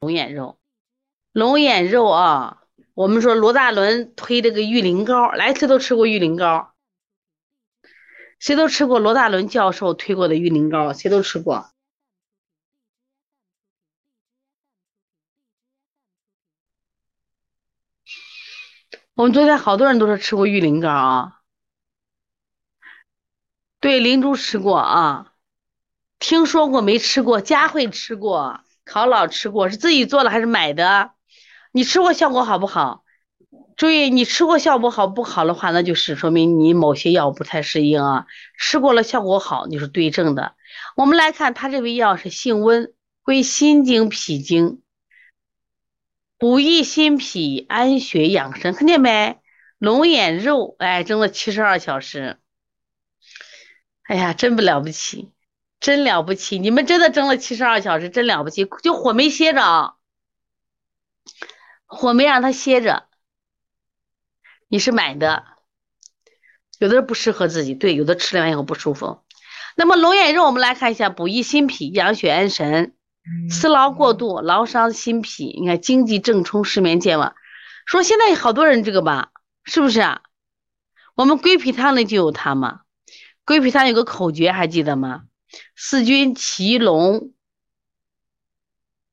龙眼肉，龙眼肉啊，我们说罗大伦推这个玉林膏，来谁都吃过玉林膏？谁都吃过罗大伦教授推过的玉林膏？谁都吃过？我们昨天好多人都是吃过玉林膏啊。对，灵珠吃过啊，听说过没吃过？佳慧吃过，考老吃过，是自己做的还是买的？你吃过效果好不好？注意，你吃过效果好不好的话，那就是说明你某些药不太适应啊。吃过了效果好，你是对症的。我们来看，他这味药是性温，归心经、脾经。补益心脾，安血养神，看见没？龙眼肉，哎，蒸了七十二小时，哎呀，真不了不起，真了不起！你们真的蒸了七十二小时，真了不起，就火没歇着啊，火没让它歇着。你是买的，有的不适合自己，对，有的吃了完以后不舒服。那么龙眼肉，我们来看一下，补益心脾，养血安神。思劳过度，劳伤心脾。你看，经济正冲，失眠健忘。说现在好多人这个吧，是不是啊？我们归脾汤里就有它嘛。归脾汤有个口诀，还记得吗？四君齐龙，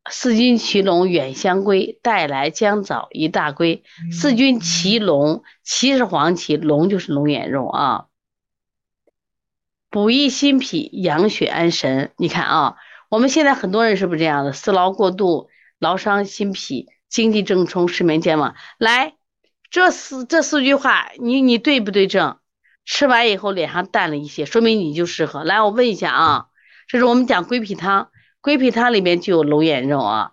四君齐龙远相归，带来姜枣一大归。四君齐龙，齐是黄芪，龙就是龙眼肉啊。补益心脾，养血安神。你看啊。我们现在很多人是不是这样的？思劳过度，劳伤心脾，经济正冲，失眠健忘。来，这四这四句话，你你对不对症？吃完以后脸上淡了一些，说明你就适合。来，我问一下啊，这是我们讲归脾汤，归脾汤里面就有龙眼肉啊。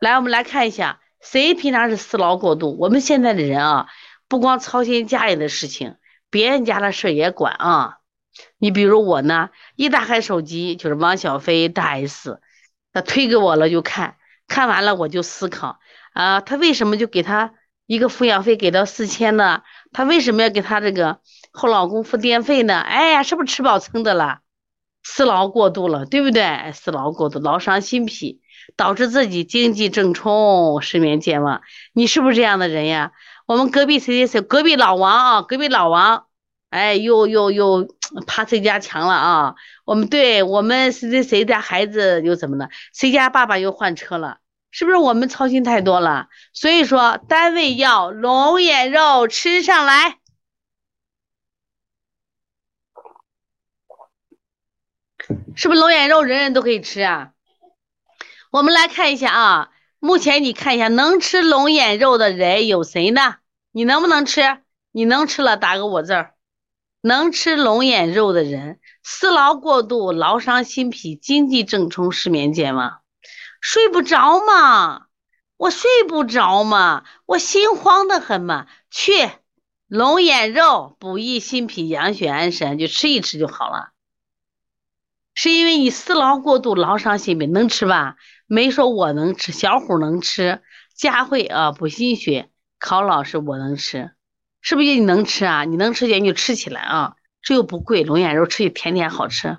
来，我们来看一下，谁平常是思劳过度？我们现在的人啊，不光操心家里的事情，别人家的事也管啊。你比如我呢，一打开手机就是王小飞大 S，他推给我了就看，看完了我就思考啊，他为什么就给他一个抚养费给到四千呢？她为什么要给她这个后老公付电费呢？哎呀，是不是吃饱撑的了？思劳过度了，对不对？思劳过度，劳伤心脾，导致自己经济正冲，失眠健忘。你是不是这样的人呀？我们隔壁谁谁谁，隔壁老王啊，隔壁老王。哎，又又又爬谁家墙了啊？我们对我们谁谁谁家孩子又怎么了？谁家爸爸又换车了？是不是我们操心太多了？所以说，单位要龙眼肉吃上来，是不是龙眼肉人人都可以吃啊？我们来看一下啊，目前你看一下，能吃龙眼肉的人有谁呢？你能不能吃？你能吃了，打个我字儿。能吃龙眼肉的人，思劳过度，劳伤心脾，经济正冲，失眠健忘，睡不着嘛？我睡不着嘛？我心慌的很嘛？去龙眼肉补益心脾，养血安神，就吃一吃就好了。是因为你思劳过度，劳伤心脾，能吃吧？没说我能吃，小虎能吃，佳慧啊补心血，考老师我能吃。是不是你能吃啊？你能吃点你就吃起来啊！这又不贵，龙眼肉吃起甜甜好吃。